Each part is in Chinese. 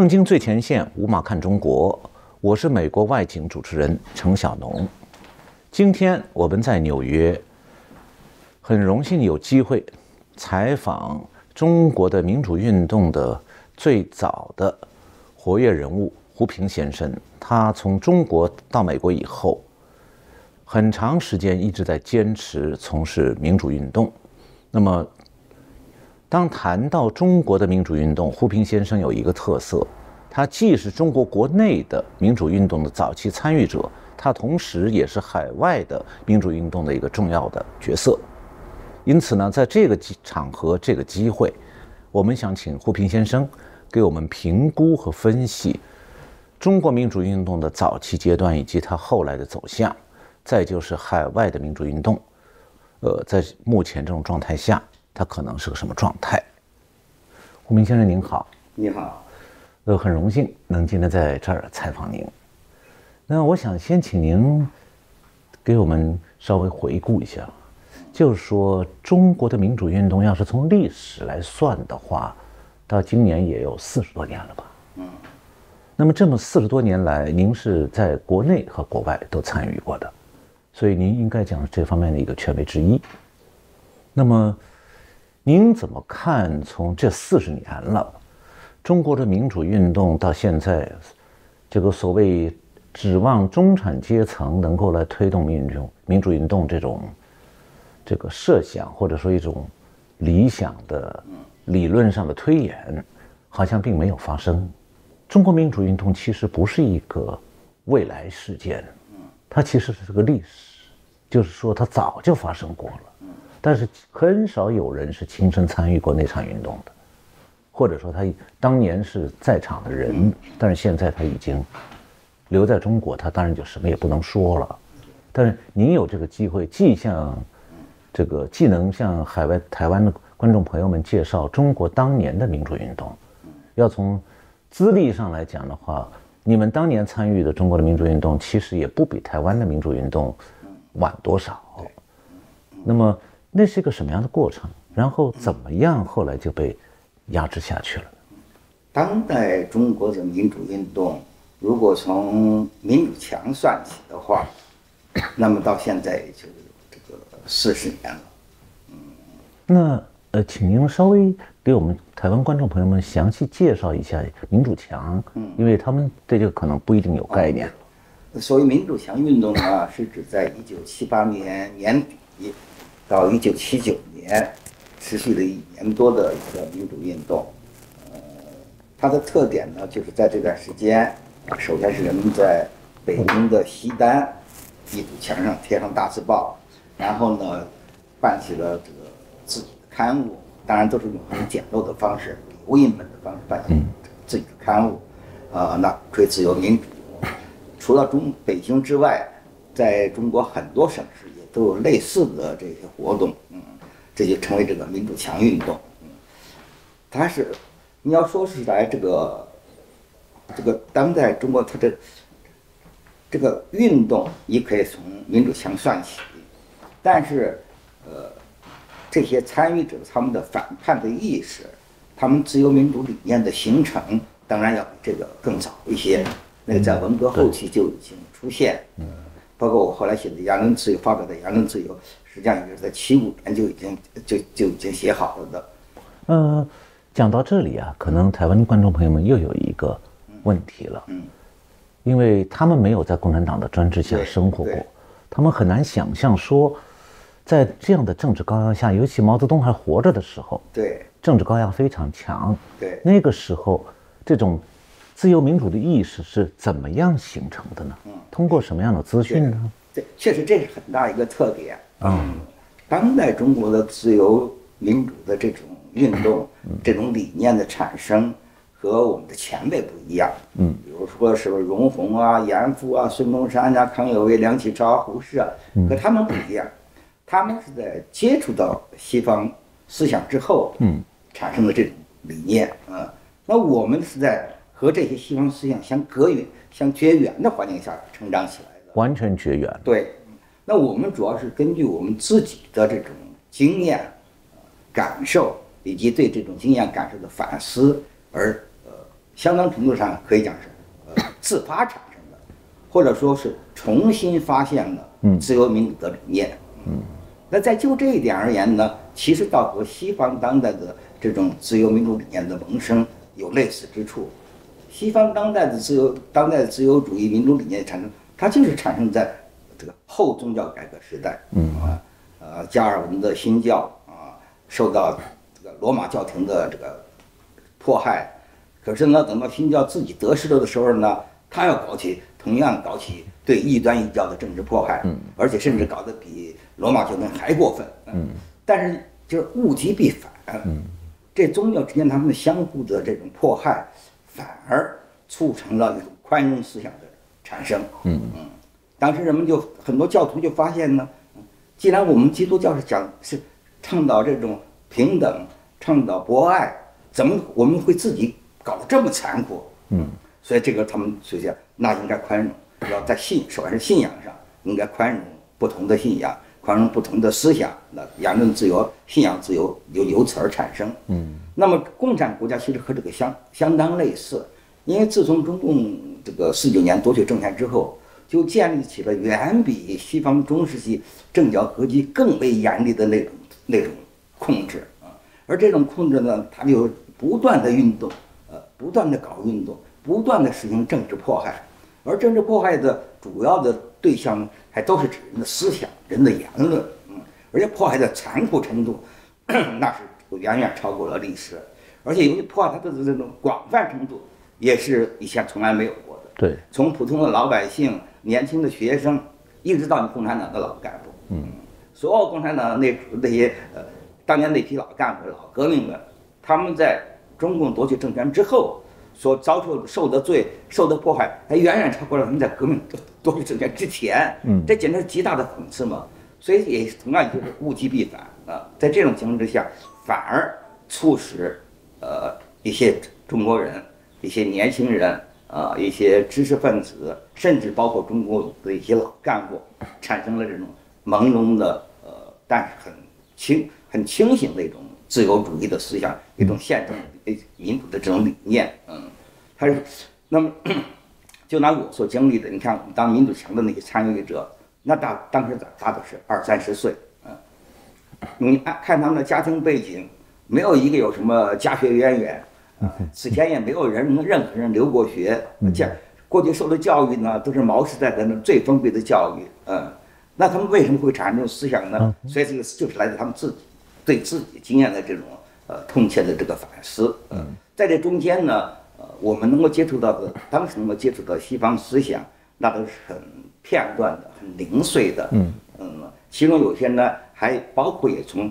正经最前线，无马看中国，我是美国外景主持人程晓农。今天我们在纽约，很荣幸有机会采访中国的民主运动的最早的活跃人物胡平先生。他从中国到美国以后，很长时间一直在坚持从事民主运动。那么，当谈到中国的民主运动，胡平先生有一个特色，他既是中国国内的民主运动的早期参与者，他同时也是海外的民主运动的一个重要的角色。因此呢，在这个场合、这个机会，我们想请胡平先生给我们评估和分析中国民主运动的早期阶段以及它后来的走向，再就是海外的民主运动，呃，在目前这种状态下。它可能是个什么状态？胡明先生您好，你好，呃，很荣幸能今天在这儿采访您。那我想先请您给我们稍微回顾一下，就是说中国的民主运动要是从历史来算的话，到今年也有四十多年了吧？嗯。那么这么四十多年来，您是在国内和国外都参与过的，所以您应该讲这方面的一个权威之一。那么。您怎么看？从这四十年了，中国的民主运动到现在，这个所谓指望中产阶层能够来推动民主民主运动这种这个设想，或者说一种理想的理论上的推演，好像并没有发生。中国民主运动其实不是一个未来事件，它其实是个历史，就是说它早就发生过了。但是很少有人是亲身参与过那场运动的，或者说他当年是在场的人，但是现在他已经留在中国，他当然就什么也不能说了。但是您有这个机会，既向这个既能向海外台湾的观众朋友们介绍中国当年的民主运动，要从资历上来讲的话，你们当年参与的中国的民主运动，其实也不比台湾的民主运动晚多少。那么。那是一个什么样的过程？然后怎么样？后来就被压制下去了。当代中国的民主运动，如果从民主墙算起的话，那么到现在也就这个四十年了。嗯，那呃，请您稍微给我们台湾观众朋友们详细介绍一下民主墙，嗯，因为他们对这个可能不一定有概念。所谓民主墙运动呢，是指在一九七八年年底。到一九七九年，持续了一年多的一个民主运动，呃，它的特点呢，就是在这段时间，首先是人们在北京的西单一堵墙上贴上大字报，然后呢，办起了这个自己的刊物，当然都是用很简陋的方式，无印本的方式办自己的刊物，啊，那吹自由民主，除了中北京之外，在中国很多省市也。都有类似的这些活动，嗯，这就成为这个民主墙运动，嗯，它是你要说是来这个这个当代中国，它的这个运动，你可以从民主墙算起，但是呃，这些参与者他们的反叛的意识，他们自由民主理念的形成，当然要比这个更早一些，那个在文革后期就已经出现，嗯。包括我后来写的言论自由发表的言论自由，实际上就是在七五年就已经就就已经写好了的。呃，讲到这里啊，可能台湾的观众朋友们又有一个问题了，嗯，因为他们没有在共产党的专制下生活过，他们很难想象说，在这样的政治高压下，尤其毛泽东还活着的时候，对，政治高压非常强，对，那个时候这种。自由民主的意识是怎么样形成的呢？嗯，通过什么样的资讯呢？这确实这是很大一个特点。嗯，当代中国的自由民主的这种运动，这种理念的产生和我们的前辈不一样。嗯，比如说什么容闳啊、严复啊、孙中山啊、康有为、梁启超啊、胡适啊，和他们不一样。他们是在接触到西方思想之后，嗯，产生的这种理念啊。那我们是在。和这些西方思想相隔远、相绝缘的环境下成长起来的，完全绝缘。对，那我们主要是根据我们自己的这种经验、感受，以及对这种经验感受的反思，而呃相当程度上可以讲是呃 自发产生的，或者说是重新发现了自由民主的理念。嗯，那在就这一点而言呢，其实倒和西方当代的这种自由民主理念的萌生有类似之处。西方当代的自由当代的自由主义民主理念产生，它就是产生在这个后宗教改革时代。嗯啊，呃，加尔文的新教啊，受到这个罗马教廷的这个迫害。可是呢，等到新教自己得势了的时候呢，他要搞起同样搞起对异端异教的政治迫害，嗯而且甚至搞得比罗马教廷还过分。嗯，但是就是物极必反。嗯，这宗教之间他们的相互的这种迫害，反而促成了一种宽容思想的产生。嗯嗯，当时人们就很多教徒就发现呢，既然我们基督教是讲是倡导这种平等、倡导博爱，怎么我们会自己？搞得这么残酷，嗯，所以这个他们首先那应该宽容，要在信，首先是信仰上应该宽容不同的信仰，宽容不同的思想，那言论自由、信仰自由由由此而产生，嗯。那么共产国家其实和这个相相当类似，因为自从中共这个四九年夺取政权之后，就建立起了远比西方中世纪政教合击更为严厉的那种那种控制啊，而这种控制呢，它就不断的运动。呃不断的搞运动，不断的实行政治迫害，而政治迫害的主要的对象还都是指人的思想、人的言论，嗯，而且迫害的残酷程度，那是远远超过了历史，而且由于迫害它的这种广泛程度，也是以前从来没有过。对，从普通的老百姓、年轻的学生，一直到你共产党的老干部，嗯，所有共产党那那些呃，当年那批老干部、老革命们，他们在。中共夺取政权之后，所遭受受的罪、受的迫害，还远远超过了他们在革命夺取政权之前。嗯，这简直是极大的讽刺嘛！所以也同样就是物极必反啊，在这种情况之下，反而促使呃一些中国人、一些年轻人啊、一些知识分子，甚至包括中国的一些老干部，产生了这种朦胧的呃，但是很清、很清醒的一种。自由主义的思想，一种宪政、民主的这种理念，嗯，他是，那么，就拿我所经历的，你看，我们当民主墙的那些参与者，那大当时大都是二三十岁，嗯，你看看他们的家庭背景，没有一个有什么家学渊源，啊，此前也没有人任何人留过学，且过去受的教育呢，都是毛时代的那最封闭的教育，嗯，那他们为什么会产生这种思想呢？所以这个就是来自他们自己。对自己经验的这种呃痛切的这个反思，嗯，在这中间呢，呃，我们能够接触到的，当时能够接触到西方思想，那都是很片段的、很零碎的，嗯嗯，其中有些呢，还包括也从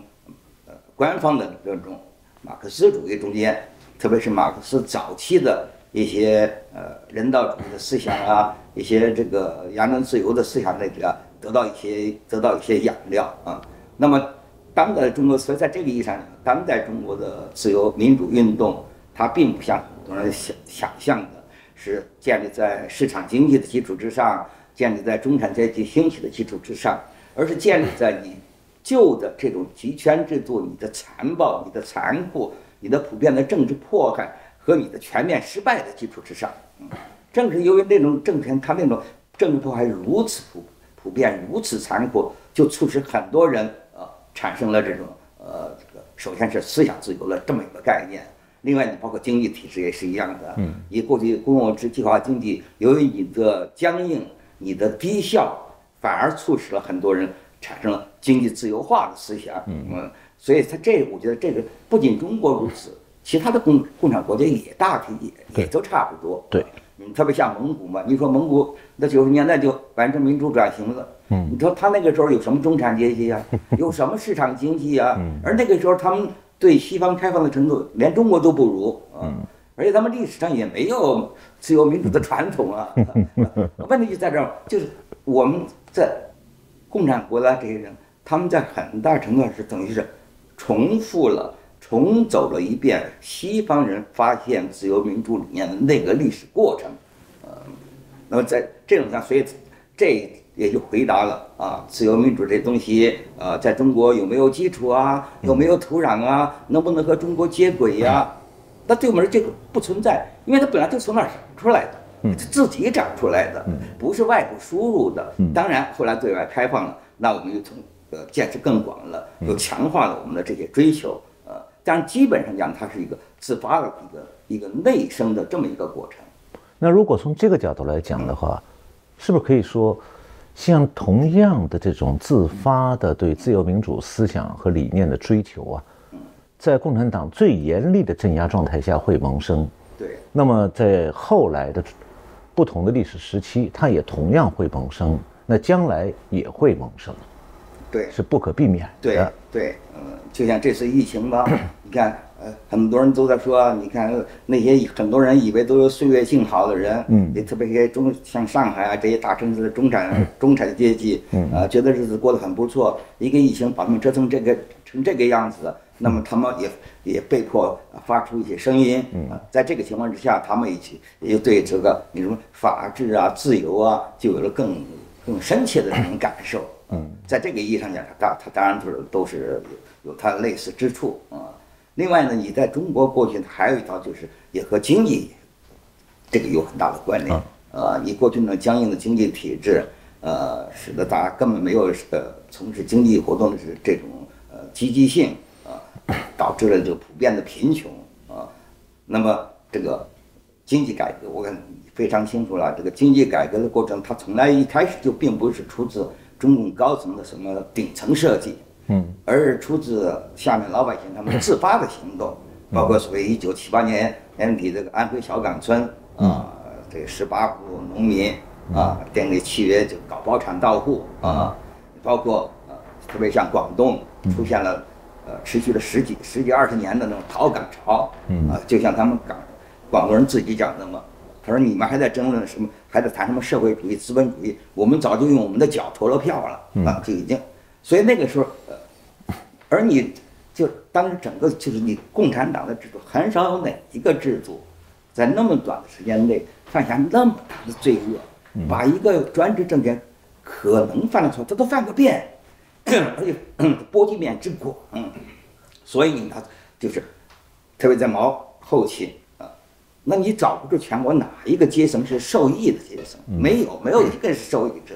呃官方的这种马克思主义中间，特别是马克思早期的一些呃人道主义的思想啊，一些这个言论自由的思想那个得到一些得到一些养料啊，那么。当代中国，所以在这个意义上，当代中国的自由民主运动，它并不像很多人想想象的，是建立在市场经济的基础之上，建立在中产阶级兴起的基础之上，而是建立在你旧的这种集权制度、你的残暴、你的残酷、你的普遍的政治迫害和你的全面失败的基础之上。正是由于那种政权，它那种政治迫害如此普普遍、如此残酷，就促使很多人呃。产生了这种呃，这个首先是思想自由了这么一个概念，另外你包括经济体制也是一样的。嗯，你过去公有制计划经济，由于你的僵硬、你的低效，反而促使了很多人产生了经济自由化的思想。嗯，所以它这我觉得这个不仅中国如此，其他的共共产国家也大体也也都差不多。对，嗯，特别像蒙古嘛，你说蒙古那九十年代就完成民主转型了。嗯，你说他那个时候有什么中产阶级啊？有什么市场经济啊？而那个时候他们对西方开放的程度连中国都不如嗯！而且他们历史上也没有自由民主的传统啊。问题就在这儿，就是我们在共产国家这些人，他们在很大程度上是等于是重复了、重走了一遍西方人发现自由民主理念的那个历史过程。呃，那么在这种上，所以这。也就回答了啊，自由民主这东西呃，在中国有没有基础啊？有没有土壤啊？能不能和中国接轨呀？那对我们这个不存在，因为它本来就从那儿长出来的，嗯自己长出来的，不是外部输入的。当然，后来对外开放了，那我们就从呃见识更广了，又强化了我们的这些追求。呃，但基本上讲，它是一个自发的一个一个内生的这么一个过程。那如果从这个角度来讲的话，是不是可以说，像同样的这种自发的对自由民主思想和理念的追求啊，在共产党最严厉的镇压状态下会萌生？对，那么在后来的不同的历史时期，它也同样会萌生，那将来也会萌生，对，是不可避免对的。对，嗯，就像这次疫情吧，你看，呃，很多人都在说，你看那些很多人以为都是岁月静好的人，嗯。也特别些中像上海啊这些大城市的中产中产阶级，嗯。呃，觉得日子过得很不错，一个疫情把他们折腾这个成这个样子，那么他们也也被迫发出一些声音，嗯。啊，在这个情况之下，他们一起也对这个你什么法治啊、自由啊，就有了更更深切的这种感受。嗯，在这个意义上讲，它它当然就是都是有有它的类似之处啊。另外呢，你在中国过去还有一条就是也和经济这个有很大的关联。呃，你过去呢僵硬的经济体制，呃，使得大家根本没有呃从事经济活动的这这种呃积极性啊、导致了这个普遍的贫穷啊。那么这个经济改革，我看非常清楚了。这个经济改革的过程，它从来一开始就并不是出自中共高层的什么顶层设计，嗯，而是出自下面老百姓他们自发的行动，包括所谓一九七八年年底这个安徽小岗村啊，这十八户农民啊订立契约就搞包产到户啊，包括呃特别像广东出现了呃持续了十几十几二十年的那种逃港潮，啊，就像他们港广东人自己讲的嘛。他说：“你们还在争论什么？还在谈什么社会主义、资本主义？我们早就用我们的脚投了票了啊！就已经，所以那个时候，呃，而你就当时整个就是你共产党的制度，很少有哪一个制度，在那么短的时间内犯下那么大的罪恶，把一个专制政权可能犯的错，他都犯个遍，而且波及面之广，所以呢，就是特别在毛后期啊，那你找不出全国哪一个阶层是受益的阶层，没有，没有一个是受益者。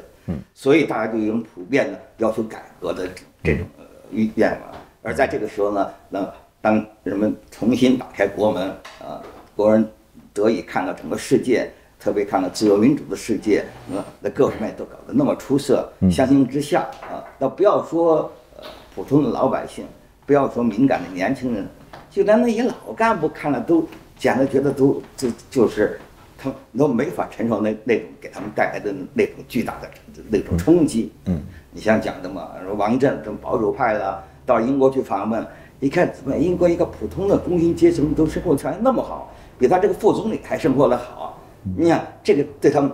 所以大家就有一种普遍的要求改革的这种呃意愿嘛。而在这个时候呢，那当人们重新打开国门啊，国人得以看到整个世界，特别看到自由民主的世界，呃，那各方面都搞得那么出色，相形之下啊，那不要说呃普通的老百姓，不要说敏感的年轻人，就连那些老干部看了都简直觉得都就就是他们都没法承受那那种给他们带来的那种巨大的那种冲击。嗯，你像讲的嘛，说王震这种保守派的到英国去访问，一看怎么英国一个普通的工薪阶层都生活条件那么好，比他这个副总理还生活的好，你想这个对他们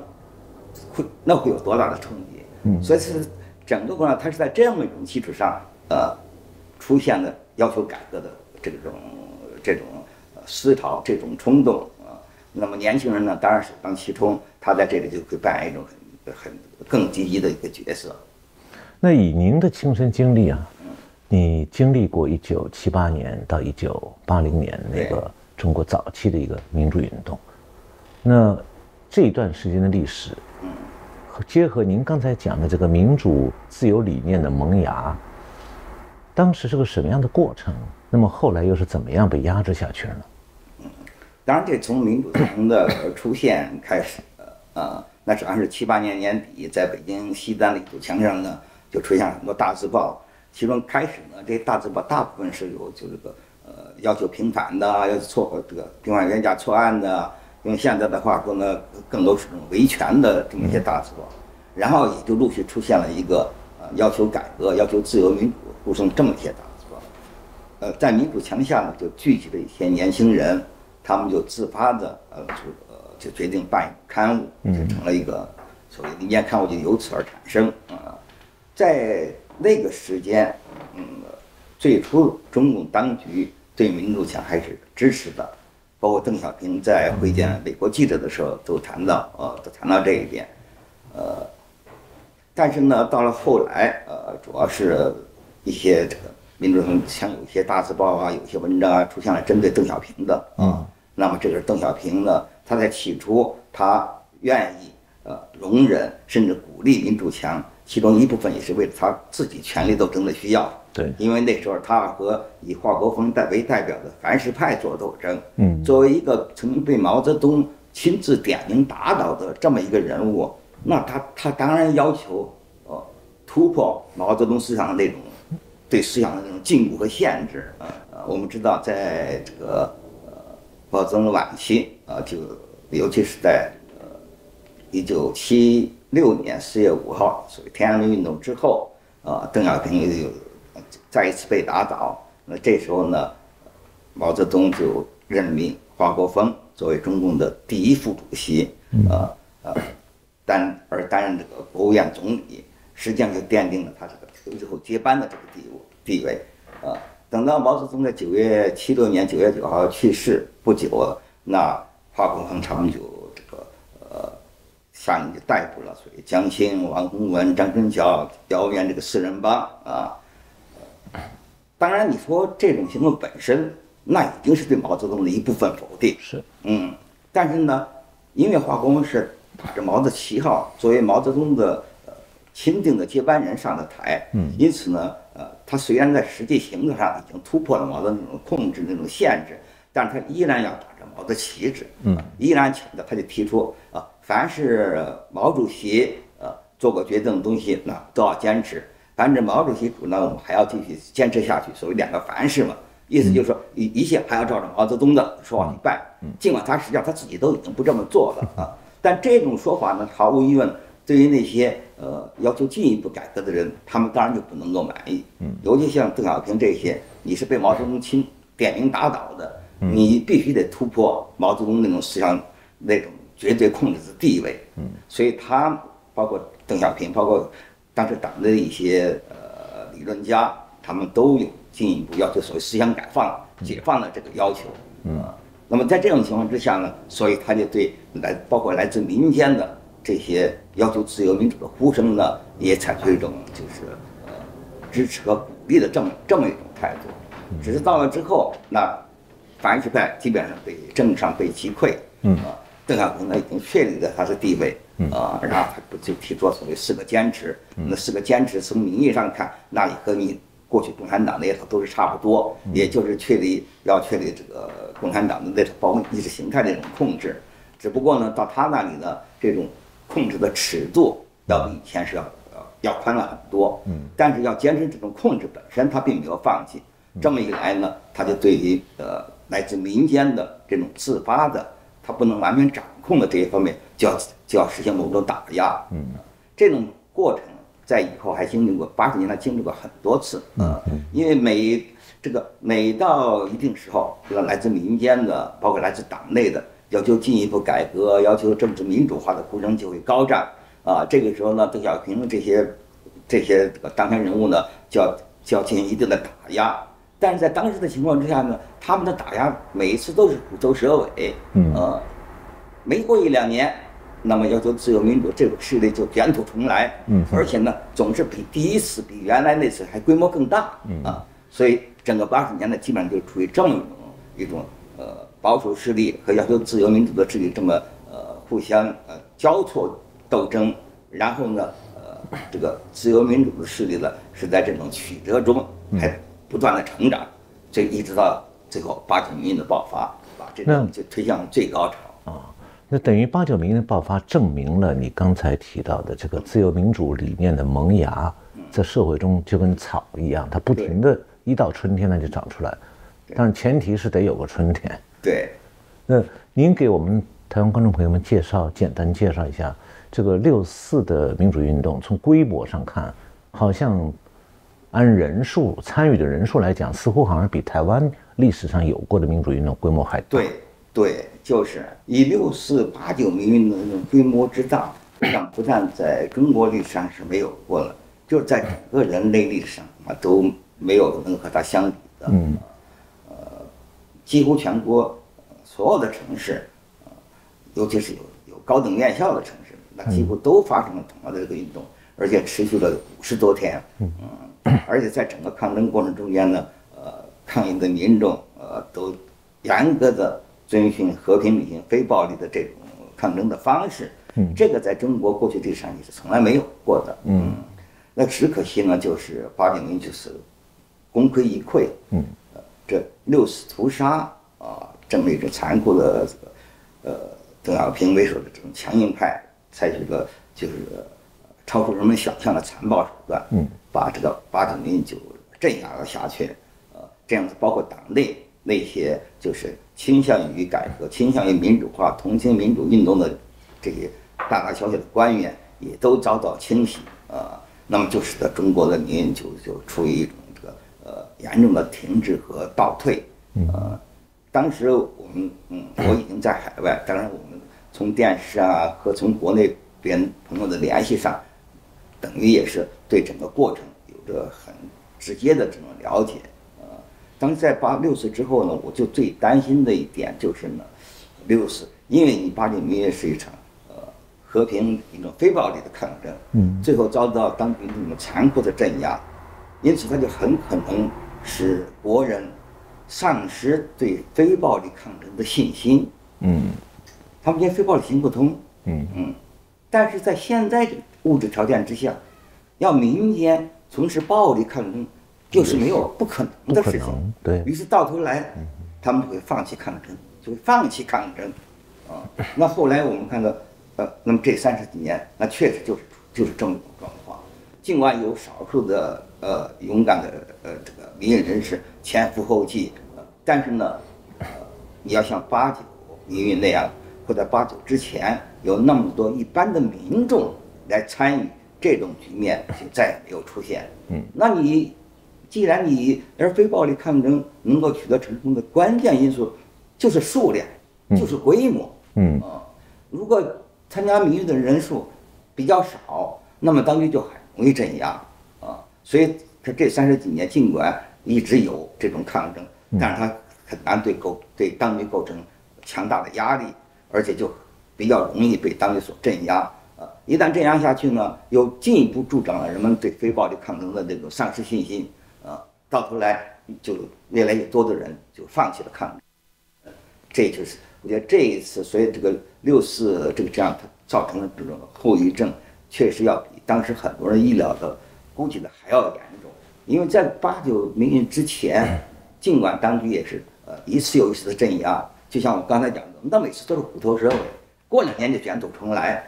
会那会有多大的冲击？嗯，所以是整个国家它是在这样的一种基础上，呃，出现了要求改革的这种这种呃思潮、这种冲动啊。那么年轻人呢，当然首当其冲，他在这里就会扮演一种很很更积极的一个角色。那以您的亲身经历啊，你经历过一九七八年到一九八零年那个中国早期的一个民主运动，那这一段时间的历史，和结合您刚才讲的这个民主自由理念的萌芽，当时是个什么样的过程？那么后来又是怎么样被压制下去了呢？当然，这从民主党的 出现开始，呃，那实际上是七八年年底，在北京西单的一堵墙上呢，就出现了很多大字报。其中开始呢，这些大字报大部分是有就这个呃要求平反的，要求错这个平反冤假错案的，用现在的话说呢，更多是这种维权的这么一些大字报。然后也就陆续出现了一个呃要求改革、要求自由民主，呼声这么一些大字报。呃，在民主墙下呢，就聚集了一些年轻人，他们就自发的呃就呃就决定办一刊物，就成了一个所谓的民间刊物，就由此而产生啊、在那个时间，嗯，最初中共当局对民主墙还是支持的，包括邓小平在会见美国记者的时候都谈到，呃，都谈到这一点，呃，但是呢，到了后来，呃，主要是一些这个民主中像有些大字报啊，有些文章啊，出现了针对邓小平的啊。那么这个邓小平呢，他在起初他愿意呃容忍甚至鼓励民主墙，其中一部分也是为了他自己权力斗争的需要。对，因为那时候他和以华国锋代为代表的凡是派做斗争。嗯，作为一个曾经被毛泽东亲自点名打倒的这么一个人物，那他他当然要求呃突破毛泽东思想的那种对思想的这种禁锢和限制啊。呃，我们知道在这个呃毛泽东晚期啊，就尤其是在呃一九七六年四月五号所谓天安门运动之后啊，邓小平又。再一次被打倒，那这时候呢，毛泽东就任命华国锋作为中共的第一副主席，呃呃，担而担任这个国务院总理，实际上就奠定了他这个最后接班的这个地位地位。啊，等到毛泽东在九月七六年九月九号去世不久，那华国锋他们就这个呃，下令就逮捕了所谓江青、王洪文、张春桥、姚元这个四人帮啊。当然，你说这种行动本身，那已经是对毛泽东的一部分否定。是，嗯，但是呢，因为华国锋是打着毛的旗号，作为毛泽东的呃钦定的接班人上的台，嗯，因此呢，呃，他虽然在实际行动上已经突破了毛的那种控制、那种限制，但是他依然要打着毛的旗帜，嗯，依然强调，他就提出啊，凡是毛主席呃做过决定的东西，那都要坚持。凡是毛主席主张，我们还要继续坚持下去。所谓两个凡是嘛，意思就是说一一切还要照着毛泽东的说法去办。尽管他实际上他自己都已经不这么做了啊，但这种说法呢，毫无疑问，对于那些呃要求进一步改革的人，他们当然就不能够满意。嗯，尤其像邓小平这些，你是被毛泽东亲点名打倒的，你必须得突破毛泽东那种思想那种绝对控制的地位。嗯，所以他包括邓小平，包括。当时党的一些呃理论家，他们都有进一步要求所谓思想解放、解放的这个要求。嗯，那么在这种情况之下呢，所以他就对来包括来自民间的这些要求自由民主的呼声呢，也采取一种就是呃支持和鼓励的这么这么一种态度。只是到了之后，那反对派基本上被政治上被击溃。嗯啊，邓小平呢已经确立了他的地位。啊，然后他不就提出所谓四个坚持？那四个坚持从名义上看，那也和你过去共产党那套都是差不多，也就是确立要确立这个共产党的那套包括意识形态那种控制。只不过呢，到他那里呢，这种控制的尺度要比以前是要呃要宽了很多。嗯，但是要坚持这种控制本身，他并没有放弃。这么一来呢，他就对于呃来自民间的这种自发的，他不能完全掌控的这一方面，就要。就要实现某种打压，嗯，这种过程在以后还经历过八十年代经历过很多次，嗯，因为每这个每到一定时候，这个来自民间的，包括来自党内的要求进一步改革、要求政治民主化的呼声就会高涨，啊，这个时候呢，邓小平这些这些这个当权人物呢，就要就要进行一定的打压，但是在当时的情况之下呢，他们的打压每一次都是虎头蛇尾，嗯，呃，没过一两年。那么要求自由民主，这个势力就卷土重来，嗯，而且呢，总是比第一次、比原来那次还规模更大，嗯。啊，所以整个八十年代基本上就处于这么一种一种呃保守势力和要求自由民主的势力这么呃互相呃交错斗争，然后呢，呃，这个自由民主的势力呢是在这种曲折中还不断的成长，这一直到最后八九民运的爆发，把这种就推向最高潮啊。那等于八九民运的爆发，证明了你刚才提到的这个自由民主理念的萌芽，在社会中就跟草一样，它不停的，一到春天它就长出来，但是前提是得有个春天。对。那您给我们台湾观众朋友们介绍，简单介绍一下这个六四的民主运动，从规模上看，好像按人数参与的人数来讲，似乎好像比台湾历史上有过的民主运动规模还大。对。对，就是以六四八九民运的规模之大，上不但在中国历史上是没有过了，就是在整个人类历史上啊都没有能和它相比的。嗯，呃，几乎全国所有的城市，尤其是有有高等院校的城市，那几乎都发生了同样的这个运动，而且持续了五十多天。嗯，而且在整个抗争过程中间呢，呃，抗议的民众呃都严格的遵循和平、理性、非暴力的这种抗争的方式。嗯，这个在中国过去历史上也是从来没有过的。嗯，那只可惜呢，就是八九民就是功亏一篑。嗯，这六次屠杀啊，这么一种残酷的这个呃，邓小平为首的这种强硬派采取了就是超出人们想象的残暴手段。嗯。把这个八九民就镇压了下去，呃，这样子包括党内那些就是倾向于改革、倾向于民主化、同情民主运动的这些大大小小的官员，也都遭到清洗，呃，那么就使得中国的民运就就处于一种严重的停滞和倒退，呃，当时我们嗯我已经在海外，当然我们从电视啊和从国内别人朋友的联系上。等于也是对整个过程有着很直接的这种了解，呃，当在八六四之后呢，我就最担心的一点就是呢，六四，因为你八九民运是一场呃和平一种非暴力的抗争，嗯，最后遭到当局这种残酷的镇压，因此他就很可能使国人丧失对非暴力抗争的信心，嗯，他们连非暴力行不通，嗯嗯，但是在现在这。物质条件之下，要民间从事暴力抗争，就是没有不可能的事情。对于是到头来，他们就会放弃抗争，就会放弃抗争。啊，那后来我们看到，呃，那么这三十几年，那确实就是就是这么一种状况。尽管有少数的呃勇敢的呃这个民运人士前赴后继，呃，但是呢，呃，你要像八九民运那样，或者八九之前有那么多一般的民众。来参与这种局面就再也没有出现。嗯，那你既然你而非暴力抗争能够取得成功的关键因素就是数量，就是规模。嗯啊，如果参加民运的人数比较少，那么当局就很容易镇压啊。所以他这三十几年尽管一直有这种抗争，但是他很难对构对当局构成强大的压力，而且就比较容易被当局所镇压。一旦镇压下去呢，又进一步助长了人们对非暴力抗争的这种丧失信心，啊，到头来就越来越多的人就放弃了抗争，这就是我觉得这一次，所以这个六四这个这样它造成的这种后遗症，确实要比当时很多人意料的估计的还要严重，因为在八九民运之前，尽管当局也是呃一次又一次的镇压，就像我刚才讲的，那每次都是虎头蛇尾，过两年就卷土重来。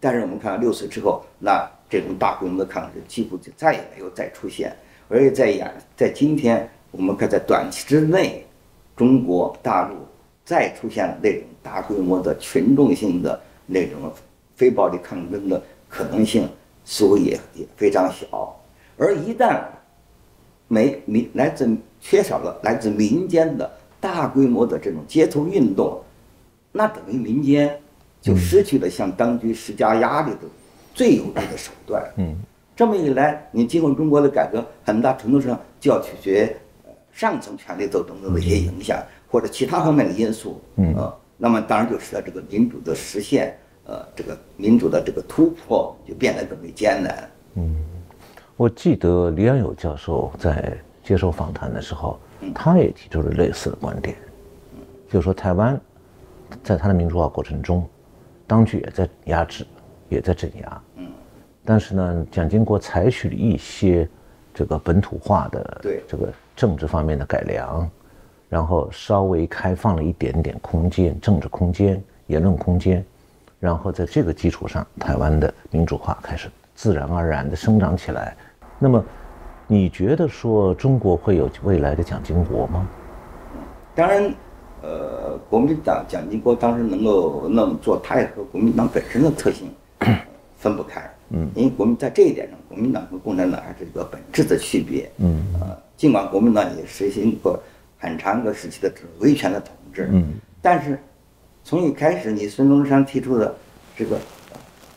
但是我们看到六四之后，那这种大规模的抗日几乎就再也没有再出现，而且在演在今天，我们看在短期之内，中国大陆再出现了那种大规模的群众性的那种非暴力抗争的可能性，似乎也也非常小。而一旦没民来自缺少了来自民间的大规模的这种街头运动，那等于民间。就失去了向当局施加压力的最有力的手段。嗯，这么一来，你今后中国的改革很大程度上就要取决上层权力斗争的一些影响或者其他方面的因素。嗯，那么当然就使得这个民主的实现，呃，这个民主的这个突破就变得更为艰难。嗯，我记得李安友教授在接受访谈的时候，他也提出了类似的观点，就说台湾在他的民主化过程中。当局也在压制，也在镇压。嗯，但是呢，蒋经国采取了一些这个本土化的对这个政治方面的改良，然后稍微开放了一点点空间，政治空间、言论空间，然后在这个基础上，台湾的民主化开始自然而然的生长起来。那么，你觉得说中国会有未来的蒋经国吗？当然。呃，国民党蒋经国当时能够那么做，他也和国民党本身的特性 分不开。嗯，因为国民在这一点上，国民党和共产党还是一个本质的区别。嗯，呃，尽管国民党也实行过很长一个时期的威权的统治。嗯，但是从一开始，你孙中山提出的这个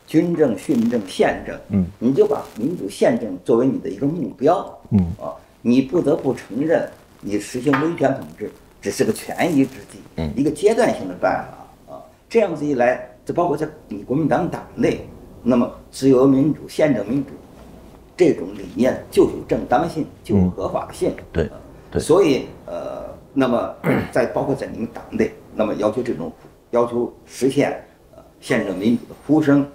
军政、训政、宪政，嗯，你就把民主宪政作为你的一个目标。嗯，啊，你不得不承认，你实行威权统治。只是个权宜之计，嗯，一个阶段性的办法啊。这样子一来，这包括在你国民党党内，那么自由民主、宪政民主，这种理念就有正当性，就有合法性。对，对。所以呃，那么在包括在你们党内，那么要求这种要求实现呃宪政民主的呼声，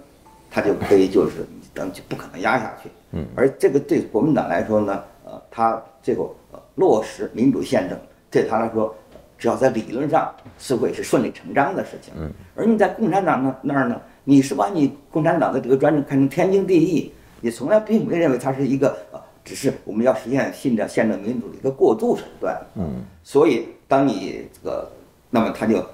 他就可以就是等就不可能压下去。嗯。而这个对国民党来说呢，呃，他最后呃落实民主宪政，对他来说。只要在理论上是会是顺理成章的事情，嗯，而你在共产党那那儿呢，你是把你共产党的这个专政看成天经地义，你从来并没认为它是一个呃，只是我们要实现新的宪政民主的一个过渡手段，嗯，所以当你这个，那么他就，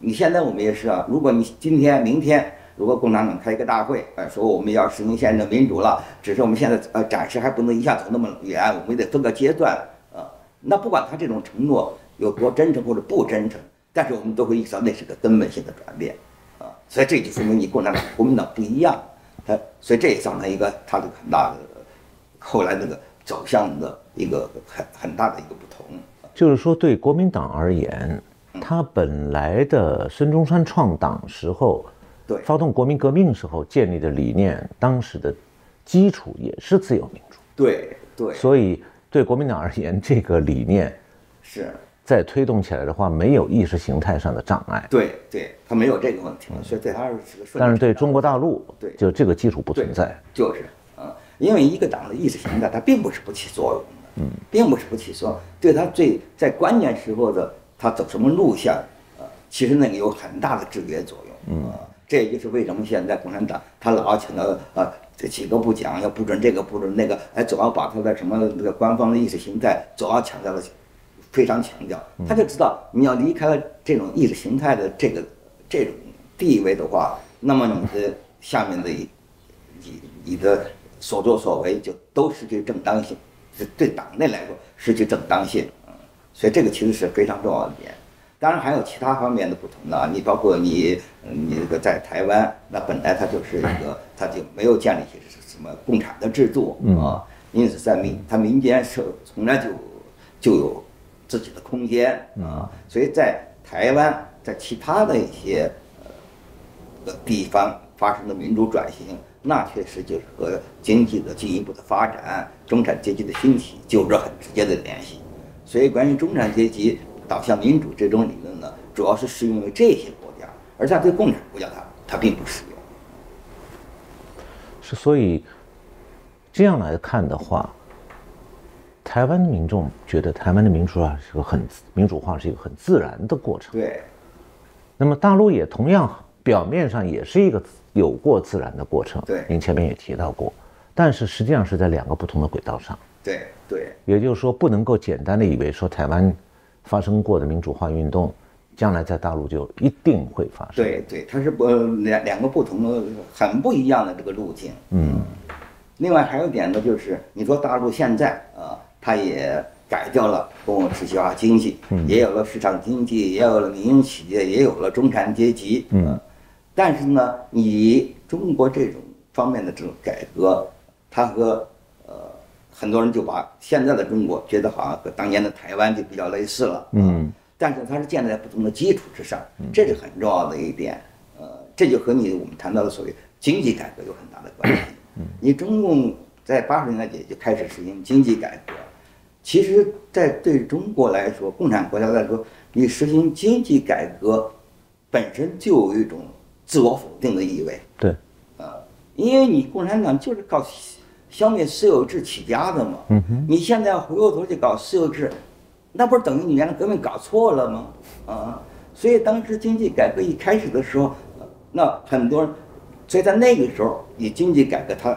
你现在我们也是啊，如果你今天明天如果共产党开一个大会，呃，说我们要实行宪政民主了，只是我们现在呃暂时还不能一下走那么远，我们得分个阶段，呃，那不管他这种承诺。有多真诚或者不真诚，但是我们都会意识到那是个根本性的转变，啊，所以这就说明你共产党、国民党不一样，他所以这也造成一个他的很大的后来那个走向的一个很很大的一个不同。就是说，对国民党而言，他本来的孙中山创党时候，对发动国民革命时候建立的理念，当时的基础也是自由民主。对对，所以对国民党而言，这个理念是。再推动起来的话，没有意识形态上的障碍。对对，他没有这个问题，所以对他是个顺。但是对中国大陆，对，就这个基础不存在。就是，嗯，因为一个党的意识形态，它并不是不起作用的，嗯，并不是不起作用。对他最在关键时候的他走什么路线，呃，其实那个有很大的制约作用。嗯，这也就是为什么现在共产党他老强调呃这几个不讲，要不准这个不准那个，哎，总要把他的什么那个官方的意识形态总要强调的。非常强调，他就知道你要离开了这种意识形态的这个这种地位的话，那么你的下面的你你的所作所为就都失去正当性，是对党内来说失去正当性，嗯，所以这个其实是非常重要的点。当然还有其他方面的不同的，你包括你你这个在台湾，那本来它就是一个，它就没有建立起什么共产的制度啊，因此在民它民间是从来就就有。自己的空间啊，所以在台湾，在其他的一些呃地方发生的民主转型，那确实就是和经济的进一步的发展、中产阶级的兴起就着很直接的联系。所以，关于中产阶级导向民主这种理论呢，主要是适用于这些国家，而在对共产国家，它它并不适用。是，所以这样来看的话。台湾的民众觉得台湾的民主啊是个很民主化是一个很自然的过程。对。那么大陆也同样表面上也是一个有过自然的过程。对。您前面也提到过，但是实际上是在两个不同的轨道上。对对。也就是说，不能够简单的以为说台湾发生过的民主化运动，将来在大陆就一定会发生。对对，它是不两两个不同的很不一样的这个路径。嗯。另外还有一点呢，就是你说大陆现在啊。它也改掉了公有制化经济，也有了市场经济，也有了民营企业，也有了中产阶级。嗯，但是呢，你中国这种方面的这种改革，它和呃很多人就把现在的中国觉得好像和当年的台湾就比较类似了。嗯，但是它是建立在不同的基础之上，这是很重要的一点。呃，这就和你我们谈到的所谓经济改革有很大的关系。嗯，你中共在八十年代也就开始实行经济改革。其实，在对中国来说，共产国家来说，你实行经济改革，本身就有一种自我否定的意味。对，呃，因为你共产党就是靠消灭私有制起家的嘛。嗯哼。你现在回过头去搞私有制，那不是等于你原来革命搞错了吗？啊，所以当时经济改革一开始的时候，那很多人，所以在那个时候，你经济改革它。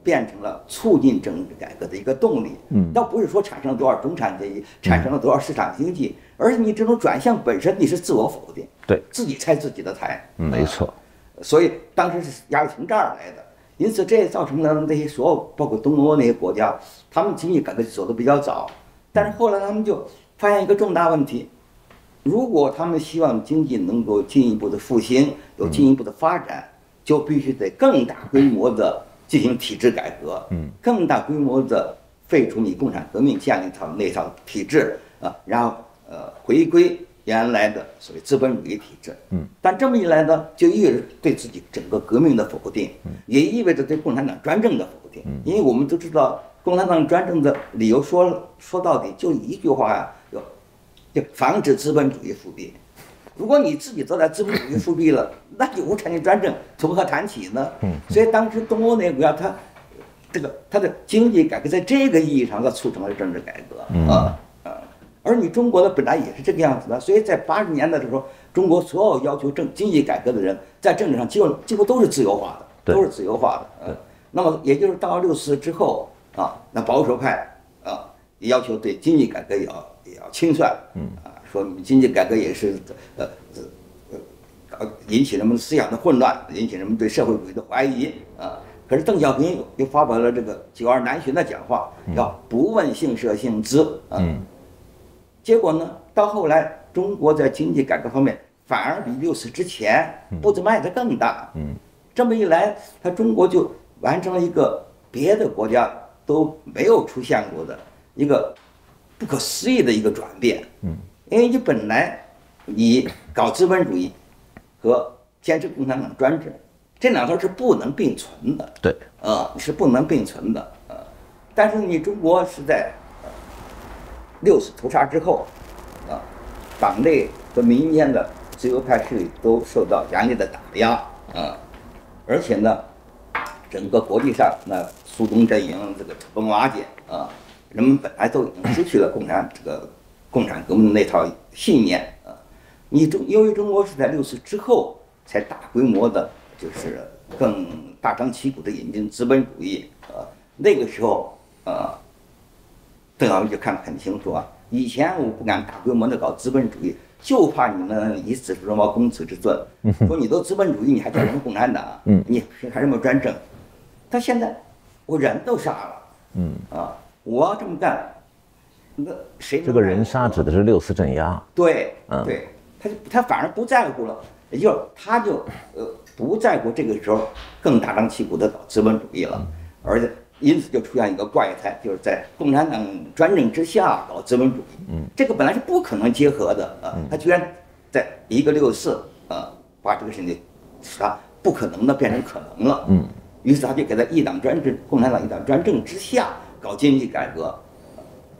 变成了促进政治改革的一个动力，嗯，倒不是说产生了多少中产阶级，产生了多少市场经济，而是你这种转向本身你是自我否定，对自己拆自己的台，没错，所以当时是压力从这儿来的，因此这也造成了那些所有包括东欧那些国家，他们经济改革走的比较早，但是后来他们就发现一个重大问题，如果他们希望经济能够进一步的复兴，有进一步的发展，就必须得更大规模的。进行体制改革，嗯，更大规模的废除你共产革命建立套那套体制啊，然后呃回归原来的所谓资本主义体制。嗯，但这么一来呢，就意味着对自己整个革命的否定，也意味着对共产党专政的否定。因为我们都知道，共产党专政的理由说说到底就一句话呀，要就防止资本主义复辟。如果你自己都在资本主义复辟了，那就无产阶级专政从何谈起呢？嗯，所以当时东欧那个国家，它这个它的经济改革在这个意义上，它促成了政治改革啊啊。而你中国的本来也是这个样子的，所以在八十年代的时候，中国所有要求政经济改革的人，在政治上几乎几乎都是自由化的，都是自由化的。嗯，那么也就是到六四之后啊，那保守派啊要求对经济改革也要也要清算，嗯啊。说经济改革也是，呃，呃，呃引起人们思想的混乱，引起人们对社会主义的怀疑啊。可是邓小平又发表了这个“九二南巡”的讲话，叫“不问姓社姓资”啊。结果呢，到后来中国在经济改革方面反而比六四之前步子迈得更大。嗯，这么一来，它中国就完成了一个别的国家都没有出现过的一个不可思议的一个转变。嗯。因为你本来你搞资本主义和坚持共产党专制，这两头是不能并存的。对，呃，是不能并存的。呃，但是你中国是在六四屠杀之后，啊，党内和民间的自由派势力都受到严厉的打压，啊，而且呢，整个国际上那苏东阵营这个土崩瓦解，啊，人们本来都已经失去了共产这个。共产革命那套信念啊，你中由于中国是在六四之后才大规模的，就是更大张旗鼓的引进资本主义啊。那个时候啊，邓小平就看得很清楚啊。以前我不敢大规模的搞资本主义，就怕你们以子之矛攻子之盾，说你都资本主义，你还叫什么共产党？嗯，你还什么专政？他现在我人都杀了，嗯啊，我要这么干。那谁？这个人杀指的是六四镇压。对，嗯，对，他就他反而不在乎了，也就是他就呃不在乎这个时候更大张旗鼓的搞资本主义了，而且因此就出现一个怪胎，就是在共产党专政之下搞资本主义。嗯，这个本来是不可能结合的啊，他居然在一个六四啊把这个事情使他不可能的变成可能了。嗯，于是他就给他一党专政，共产党一党专政之下搞经济改革。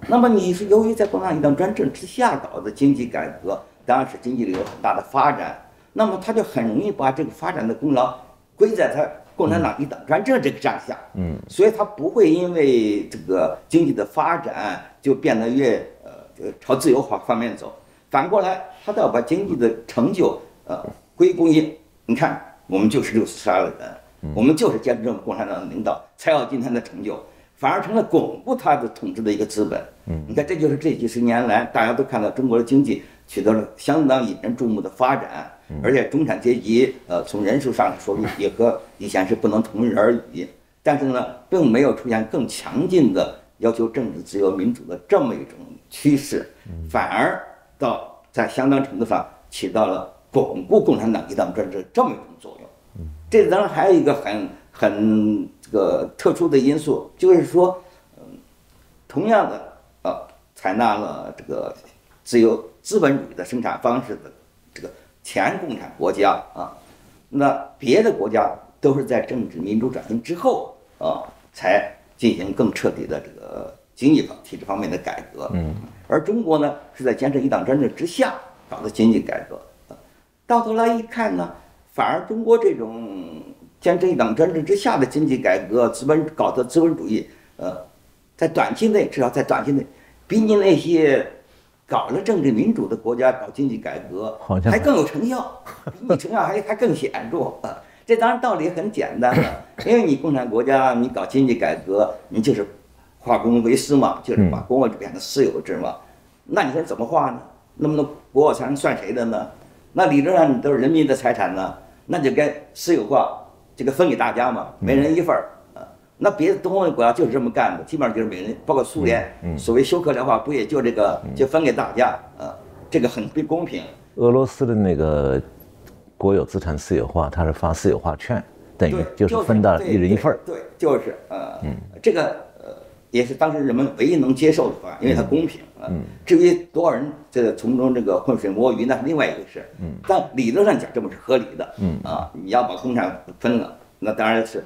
那么你是由于在共产党一党专政之下搞的经济改革，当然是经济里有很大的发展，那么他就很容易把这个发展的功劳归在他共产党一党专政这个战下，嗯，所以他不会因为这个经济的发展就变得越呃朝自由化方面走，反过来他倒要把经济的成就呃归功于，你看我们就是六四杀了人，我们就是坚持共产党的领导才有今天的成就。反而成了巩固他的统治的一个资本。嗯，你看，这就是这几十年来，大家都看到中国的经济取得了相当引人注目的发展，而且中产阶级，呃，从人数上说也和以前是不能同日而语。但是呢，并没有出现更强劲的要求政治自由民主的这么一种趋势，反而到在相当程度上起到了巩固共产党一党专制这么一种作用。这当然还有一个很很。这个特殊的因素就是说，嗯，同样的，呃，采纳了这个自由资本主义的生产方式的这个前共产国家啊，那别的国家都是在政治民主转型之后啊，才进行更彻底的这个经济方体制方面的改革。嗯，而中国呢，是在坚持一党专政之下搞的经济改革。到头来一看呢，反而中国这种。坚持一党专政之下的经济改革，资本搞的资本主义，呃，在短期内至少在短期内，比你那些搞了政治民主的国家搞经济改革还更有成效，比你成效还还更显著啊！这当然道理很简单了，因为你共产国家你搞经济改革，你就是化公为私嘛，就是把公有制变成私有制嘛。那你说怎么化呢？那么多国有财产算谁的呢？那理论上你都是人民的财产呢，那就该私有化。这个分给大家嘛，每人一份儿啊。那别的东欧国家就是这么干的，基本上就是每人，包括苏联，所谓休克疗法不也就这个，就分给大家啊。这个很不公平。俄罗斯的那个国有资产私有化，它是发私有化券，等于就是分到一人一份儿。对，就是呃，这个呃也是当时人们唯一能接受的方案，因为它公平。嗯，至于多少人这个从中这个浑水摸鱼那是另外一回事。嗯，但理论上讲这么是合理的。嗯啊，你要把共产分了，那当然是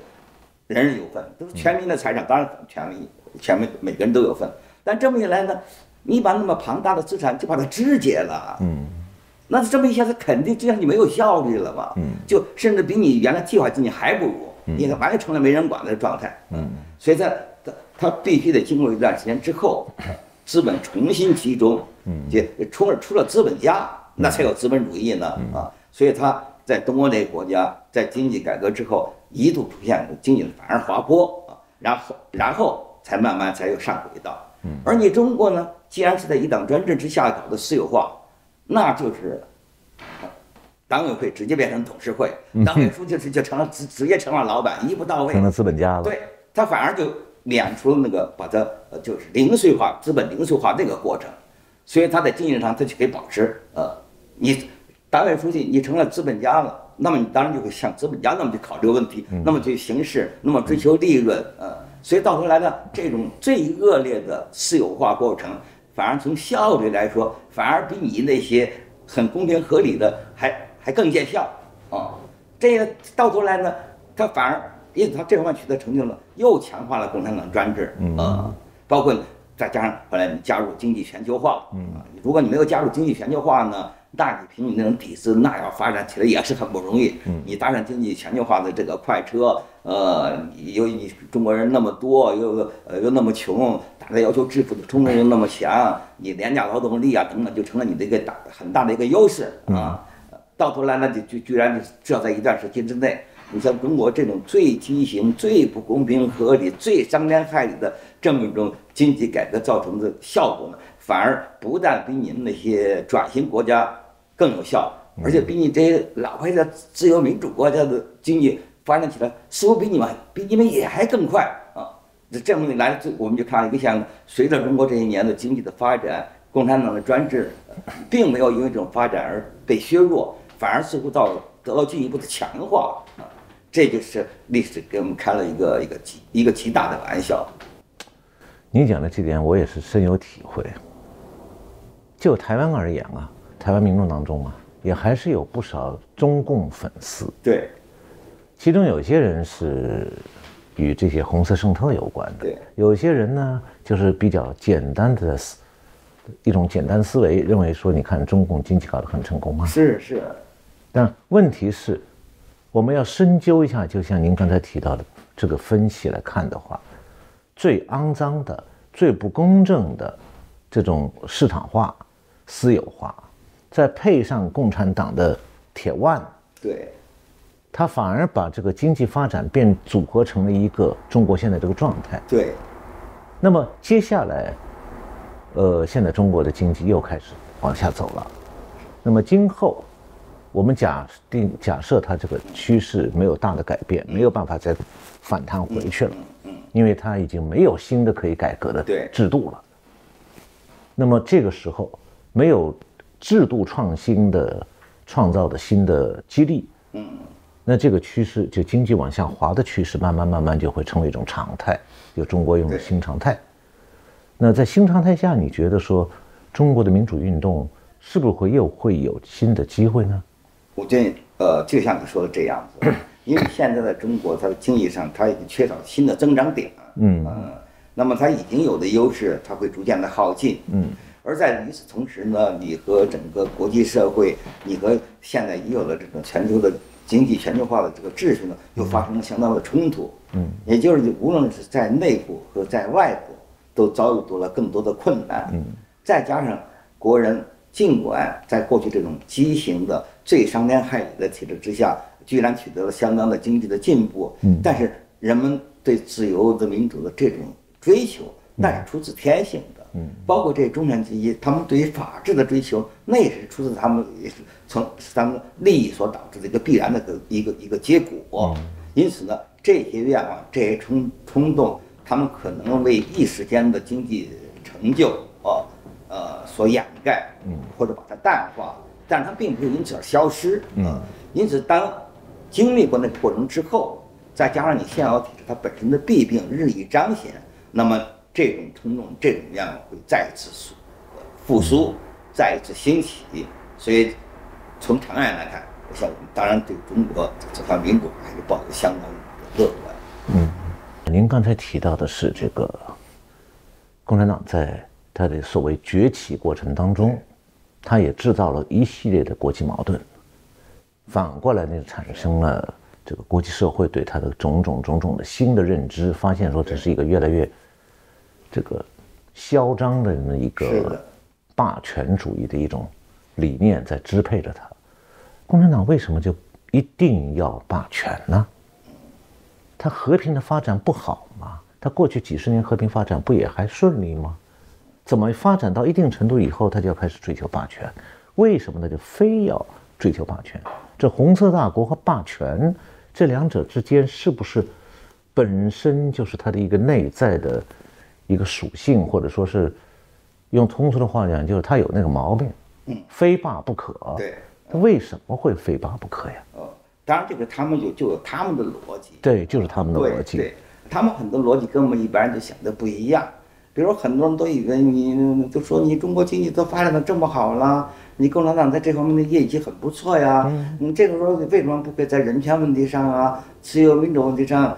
人人有份，都是全民的财产，当然全民全民每个人都有份。但这么一来呢，你把那么庞大的资产就把它肢解了。嗯，那这么一下子肯定这样你没有效率了嘛。嗯，就甚至比你原来计划经济还不如，你完全成了没人管的状态。嗯，所以在他他必须得经过一段时间之后。资本重新集中，嗯，就出了出了资本家，那才有资本主义呢啊！所以他在东欧那个国家，在经济改革之后，一度出现经济反而滑坡啊，然后然后才慢慢才又上轨道。嗯，而你中国呢，既然是在一党专政之下搞的私有化，那就是党委会直接变成董事会，党委书记是就成了直直接成了老板，一步到位，成了资本家了。对他反而就。免除了那个把它呃就是零碎化资本零碎化那个过程，所以他在经济上他就可以保持呃，你党委书记你成了资本家了，那么你当然就会像资本家那么去考虑问题，那么去行事，那么追求利润，呃，所以到头来呢，这种最恶劣的私有化过程，反而从效率来说，反而比你那些很公平合理的还还更见效啊，这个到头来呢，他反而。因此，他这方面取得成就了，又强化了共产党专制啊，包括再加上后来你加入经济全球化，嗯，如果你没有加入经济全球化呢，那你凭你那种底子，那要发展起来也是很不容易。嗯，你搭上经济全球化的这个快车，呃，由于你中国人那么多，又呃又那么穷，大家要求致富的冲动又那么强，你廉价劳动力啊等等，就成了你的一个大很大的一个优势啊。到头来呢，就就居然就要在一段时间之内。你像中国这种最畸形、最不公平合理、最伤天害理的这么一种经济改革造成的效果呢，反而不但比你们那些转型国家更有效，而且比你这些老牌的自由民主国家的经济发展起来，似乎比你们比你们也还更快啊！这这么一来，我们就看到一个现象：随着中国这些年的经济的发展，共产党的专制并没有因为这种发展而被削弱，反而似乎到得到进一步的强化啊！这就是历史给我们开了一个一个极一个极大的玩笑。你讲的这点我也是深有体会。就台湾而言啊，台湾民众当中啊，也还是有不少中共粉丝。对。其中有些人是与这些红色圣特有关的。对。有些人呢，就是比较简单的思一种简单思维，认为说，你看中共经济搞得很成功啊。是是。但问题是。我们要深究一下，就像您刚才提到的这个分析来看的话，最肮脏的、最不公正的这种市场化、私有化，再配上共产党的铁腕，对，他反而把这个经济发展变组合成了一个中国现在这个状态。对，那么接下来，呃，现在中国的经济又开始往下走了，那么今后。我们假定假设它这个趋势没有大的改变，没有办法再反弹回去了，因为它已经没有新的可以改革的制度了。那么这个时候没有制度创新的创造的新的激励，嗯，那这个趋势就经济往下滑的趋势，慢慢慢慢就会成为一种常态，就中国用的新常态。那在新常态下，你觉得说中国的民主运动是不是会又会有新的机会呢？我建议，呃，就像你说的这样子，因为现在的中国，它的经济上它已经缺少新的增长点，嗯，那么它已经有的优势，它会逐渐的耗尽，嗯，而在与此同时呢，你和整个国际社会，你和现在已有的这种全球的经济全球化的这个秩序呢，又发生了相当的冲突，嗯，也就是无论是在内部和在外部，都遭遇到了更多的困难，嗯，再加上国人。尽管在过去这种畸形的、最伤天害理的体制之下，居然取得了相当的经济的进步，嗯，但是人们对自由的、民主的这种追求，那是出自天性的，嗯，包括这中产阶级，他们对于法治的追求，那也是出自他们也是从是他们利益所导致的一个必然的个一个一个结果。因此呢，这些愿望、这些冲冲动，他们可能为一时间的经济成就啊。呃，所掩盖，嗯，或者把它淡化，但是它并不会因此而消失，嗯，因此当经历过那个过程之后，再加上你现有体制它本身的弊病日益彰显，那么这种冲动、这种愿望会再次复苏，再一次兴起。所以从长远来看，我想我们当然对中国走向民主还是抱有相当乐观。嗯，您刚才提到的是这个共产党在它的所谓崛起过程当中，它也制造了一系列的国际矛盾，反过来呢，产生了这个国际社会对他的种种种种的新的认知，发现说这是一个越来越这个嚣张的那一个霸权主义的一种理念在支配着他。共产党为什么就一定要霸权呢？它和平的发展不好吗？它过去几十年和平发展不也还顺利吗？怎么发展到一定程度以后，他就要开始追求霸权？为什么呢？就非要追求霸权？这红色大国和霸权这两者之间是不是本身就是它的一个内在的一个属性，或者说是用通俗的话讲，就是他有那个毛病，嗯，非霸不可。对，他为什么会非霸不可呀？当然，这个他们有就有他们的逻辑，对，就是他们的逻辑。对，他们很多逻辑跟我们一般人就想的不一样。比如很多人都以为你都说你中国经济都发展的这么好了，你共产党在这方面的业绩很不错呀。嗯。你这个时候为什么不可以在人权问题上啊、自由民主问题上，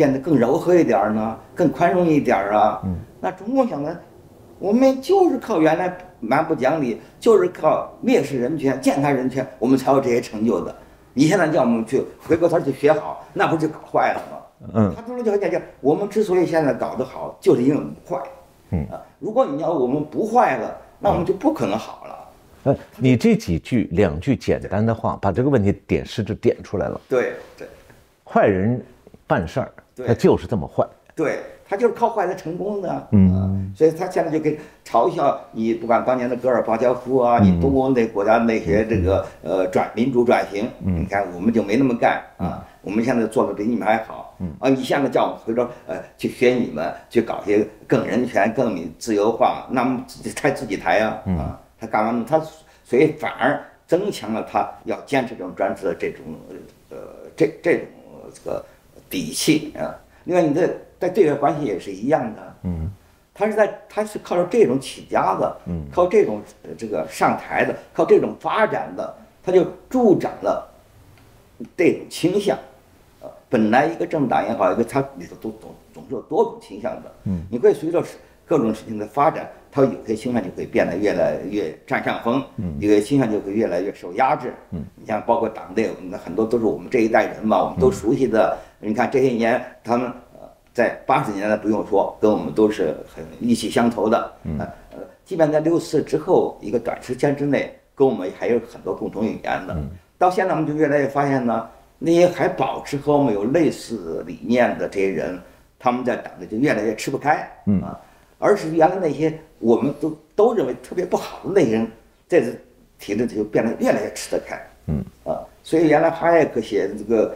变得更柔和一点呢？更宽容一点啊？嗯。那中共想的，我们就是靠原来蛮不讲理，就是靠蔑视人权、践踏人权，我们才有这些成就的。你现在叫我们去回过头去学好，那不就搞坏了吗？嗯，他说的就很简单，我们之所以现在搞得好，就是因为我们坏。嗯啊，如果你要我们不坏了，那我们就不可能好了。呃，你这几句两句简单的话，把这个问题点是就点出来了。对对，坏人办事儿，他就是这么坏。对。他就是靠坏来成功的，嗯，所以他现在就跟嘲笑你，不管当年的戈尔巴乔夫啊，你东欧那国家那些这个呃转民主转型，你看我们就没那么干啊，我们现在做的比你们还好，啊，你现在叫我们回头呃去学你们，去搞些更人权、更自由化，那么自己抬自己抬啊，啊，他干嘛呢？他所以反而增强了他要坚持这种专制的这种呃这这种这个底气啊。另外，你在。在对外关系也是一样的，嗯，他是在他是靠着这种起家的，嗯，靠这种这个上台的，靠这种发展的，他就助长了这种倾向，呃，本来一个政党也好，一个它里头都总总是有多种倾向的，嗯，你会随着各种事情的发展，它有些倾向就会变得越来越占上风，嗯，有些倾向就会越来越受压制，嗯，你像包括党内，那很多都是我们这一代人嘛，我们都熟悉的，你看这些年他们。在八十年代不用说，跟我们都是很意气相投的。嗯，呃，即便在六四之后一个短时间之内，跟我们还有很多共同语言的。嗯，到现在我们就越来越发现呢，那些还保持和我们有类似理念的这些人，他们在党内就越来越吃不开。嗯啊，而是原来那些我们都都认为特别不好的那些人，这次体制就变得越来越吃得开。嗯啊，所以原来哈耶克写的这个。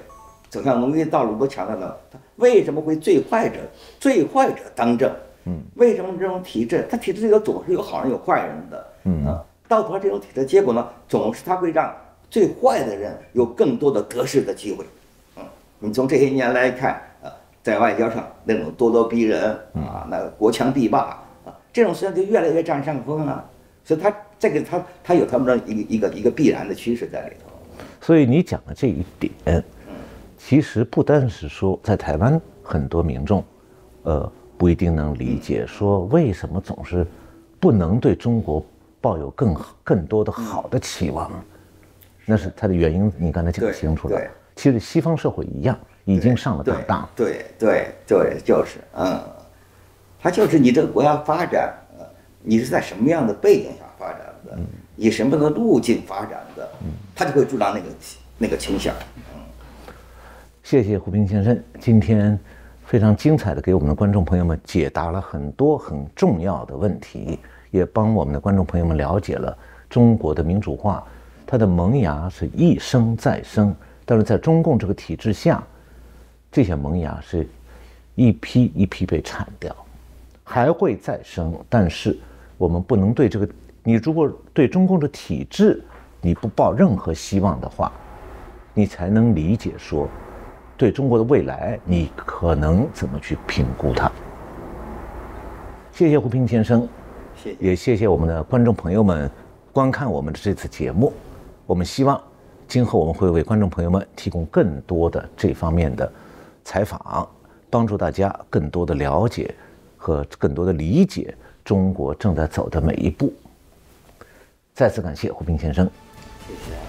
走向农业道路都强调了，他为什么会最坏者最坏者当政？嗯，为什么这种体制，他体制里头总是有好人有坏人的？嗯啊，到头这种体制结果呢，总是他会让最坏的人有更多的得势的机会。嗯，你从这些年来看啊，在外交上那种咄咄逼人啊，那个国强必霸啊，这种实际上就越来越占上风了。所以他这个他他有他们的一个一个一个必然的趋势在里头。所以你讲的这一点。其实不单是说，在台湾很多民众，呃，不一定能理解，说为什么总是不能对中国抱有更更多的好的期望，那是它的原因。你刚才讲清楚了。其实西方社会一样，已经上了当当。对对对，就是，嗯，他就是你这个国家发展，呃，你是在什么样的背景下发展的，以什么样的路径发展的，他就会助长那个那个倾向。谢谢胡平先生，今天非常精彩的给我们的观众朋友们解答了很多很重要的问题，也帮我们的观众朋友们了解了中国的民主化，它的萌芽是一生再生，但是在中共这个体制下，这些萌芽是一批一批被铲掉，还会再生，但是我们不能对这个，你如果对中共的体制你不抱任何希望的话，你才能理解说，对中国的未来你可能怎么去评估它。谢谢胡平先生，谢谢，也谢谢我们的观众朋友们观看我们的这次节目。我们希望今后我们会为观众朋友们提供更多的这方面的采访，帮助大家更多的了解。和更多的理解中国正在走的每一步。再次感谢胡斌先生，谢谢。